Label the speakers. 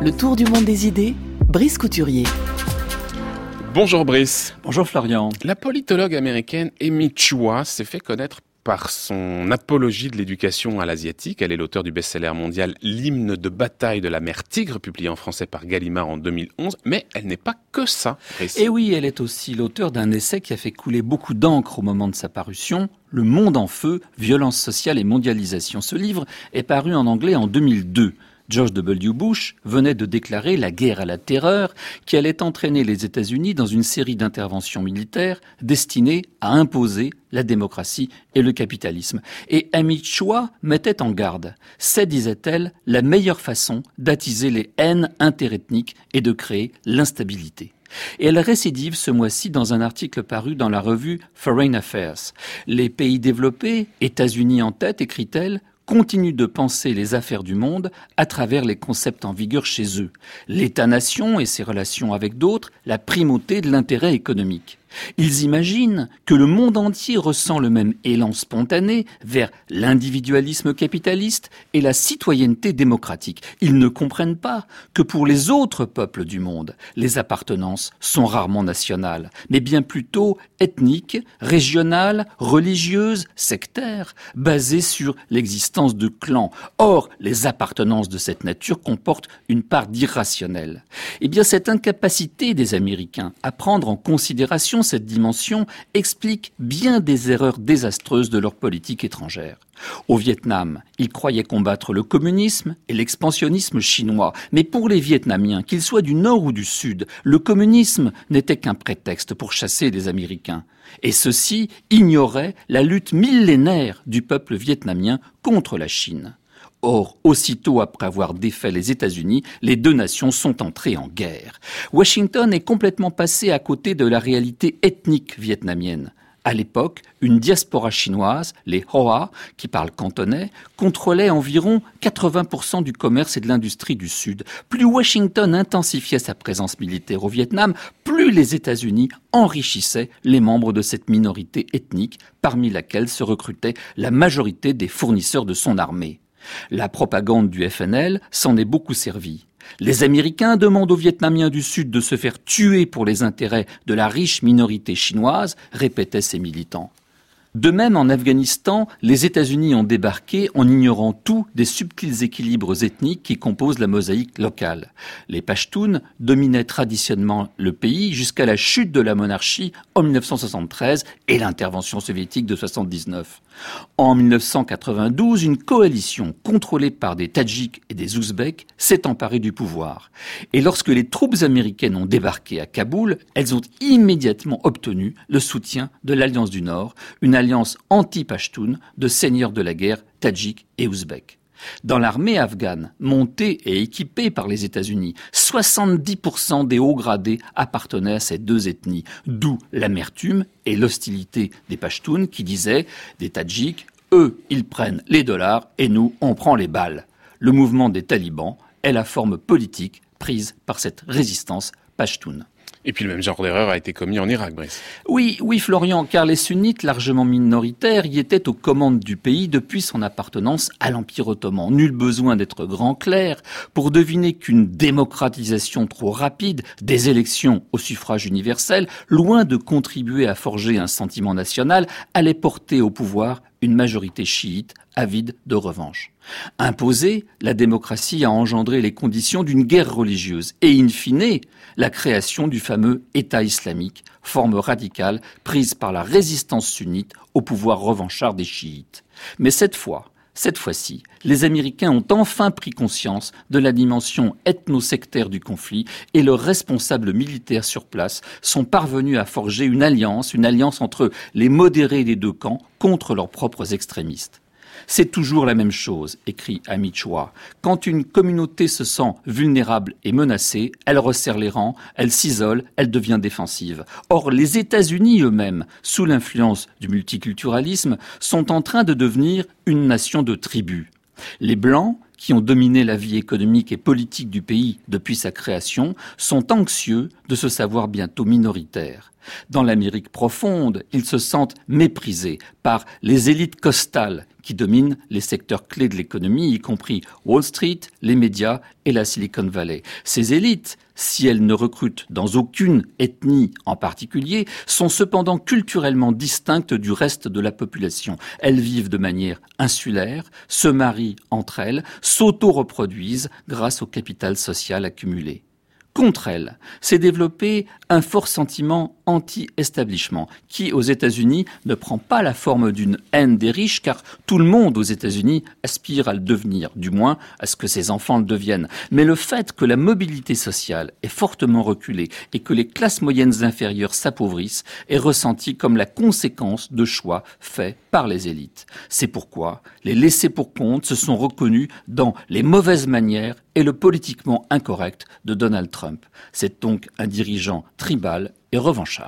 Speaker 1: Le tour du monde des idées, Brice Couturier.
Speaker 2: Bonjour Brice.
Speaker 3: Bonjour Florian.
Speaker 2: La politologue américaine Amy Chua s'est fait connaître par son apologie de l'éducation à l'asiatique. Elle est l'auteur du best-seller mondial L'hymne de bataille de la mer Tigre, publié en français par Gallimard en 2011. Mais elle n'est pas que ça.
Speaker 3: Et oui, elle est aussi l'auteur d'un essai qui a fait couler beaucoup d'encre au moment de sa parution, Le monde en feu, violence sociale et mondialisation. Ce livre est paru en anglais en 2002. George W. Bush venait de déclarer la guerre à la terreur qui allait entraîner les États-Unis dans une série d'interventions militaires destinées à imposer la démocratie et le capitalisme. Et Amy Chua mettait en garde. C'est, disait-elle, la meilleure façon d'attiser les haines interethniques et de créer l'instabilité. Et elle récidive ce mois-ci dans un article paru dans la revue Foreign Affairs. Les pays développés, États-Unis en tête, écrit-elle, continuent de penser les affaires du monde à travers les concepts en vigueur chez eux. L'État-nation et ses relations avec d'autres, la primauté de l'intérêt économique. Ils imaginent que le monde entier ressent le même élan spontané vers l'individualisme capitaliste et la citoyenneté démocratique. Ils ne comprennent pas que pour les autres peuples du monde, les appartenances sont rarement nationales, mais bien plutôt ethniques, régionales, religieuses, sectaires, basées sur l'existence de clans. Or, les appartenances de cette nature comportent une part d'irrationnel. Eh bien, cette incapacité des Américains à prendre en considération cette dimension explique bien des erreurs désastreuses de leur politique étrangère. Au Vietnam, ils croyaient combattre le communisme et l'expansionnisme chinois, mais pour les Vietnamiens, qu'ils soient du nord ou du sud, le communisme n'était qu'un prétexte pour chasser les Américains. Et ceux-ci ignoraient la lutte millénaire du peuple vietnamien contre la Chine. Or, aussitôt après avoir défait les États-Unis, les deux nations sont entrées en guerre. Washington est complètement passé à côté de la réalité ethnique vietnamienne. À l'époque, une diaspora chinoise, les Hoa, qui parlent cantonais, contrôlait environ 80% du commerce et de l'industrie du Sud. Plus Washington intensifiait sa présence militaire au Vietnam, plus les États-Unis enrichissaient les membres de cette minorité ethnique, parmi laquelle se recrutait la majorité des fournisseurs de son armée. La propagande du FNL s'en est beaucoup servie. Les Américains demandent aux Vietnamiens du Sud de se faire tuer pour les intérêts de la riche minorité chinoise, répétaient ces militants. De même, en Afghanistan, les États-Unis ont débarqué en ignorant tout des subtils équilibres ethniques qui composent la mosaïque locale. Les Pashtuns dominaient traditionnellement le pays jusqu'à la chute de la monarchie en 1973 et l'intervention soviétique de 1979. En 1992, une coalition contrôlée par des Tadjiks et des Ouzbeks s'est emparée du pouvoir. Et lorsque les troupes américaines ont débarqué à Kaboul, elles ont immédiatement obtenu le soutien de l'Alliance du Nord, alliance anti-Pashtun de seigneurs de la guerre tadjiks et ouzbeks. Dans l'armée afghane, montée et équipée par les États-Unis, 70% des hauts gradés appartenaient à ces deux ethnies, d'où l'amertume et l'hostilité des Pashtuns qui disaient des Tadjiks, eux, ils prennent les dollars et nous, on prend les balles. Le mouvement des talibans est la forme politique prise par cette résistance pashtoune.
Speaker 2: Et puis le même genre d'erreur a été commis en Irak, Brice.
Speaker 3: Oui, oui, Florian, car les sunnites, largement minoritaires, y étaient aux commandes du pays depuis son appartenance à l'Empire ottoman. Nul besoin d'être grand clair pour deviner qu'une démocratisation trop rapide des élections au suffrage universel, loin de contribuer à forger un sentiment national, allait porter au pouvoir une majorité chiite avide de revanche. Imposée, la démocratie a engendré les conditions d'une guerre religieuse et, in fine, la création du fameux État islamique, forme radicale prise par la résistance sunnite au pouvoir revanchard des chiites. Mais cette fois, cette fois-ci, les Américains ont enfin pris conscience de la dimension ethno-sectaire du conflit et leurs responsables militaires sur place sont parvenus à forger une alliance, une alliance entre les modérés des deux camps contre leurs propres extrémistes. C'est toujours la même chose, écrit Amichwa. Quand une communauté se sent vulnérable et menacée, elle resserre les rangs, elle s'isole, elle devient défensive. Or, les États-Unis eux-mêmes, sous l'influence du multiculturalisme, sont en train de devenir une nation de tribus. Les Blancs, qui ont dominé la vie économique et politique du pays depuis sa création, sont anxieux de se savoir bientôt minoritaires. Dans l'Amérique profonde, ils se sentent méprisés par les élites costales qui dominent les secteurs clés de l'économie, y compris Wall Street, les médias et la Silicon Valley. Ces élites, si elles ne recrutent dans aucune ethnie en particulier, sont cependant culturellement distinctes du reste de la population. Elles vivent de manière insulaire, se marient entre elles, s'auto-reproduisent grâce au capital social accumulé contre elle s'est développé un fort sentiment anti-establishment qui, aux États-Unis, ne prend pas la forme d'une haine des riches car tout le monde aux États-Unis aspire à le devenir, du moins à ce que ses enfants le deviennent. Mais le fait que la mobilité sociale est fortement reculée et que les classes moyennes inférieures s'appauvrissent est ressenti comme la conséquence de choix faits par les élites. C'est pourquoi les laissés pour compte se sont reconnus dans les mauvaises manières et le politiquement incorrect de Donald C'est donc un dirigeant tribal et revanchard.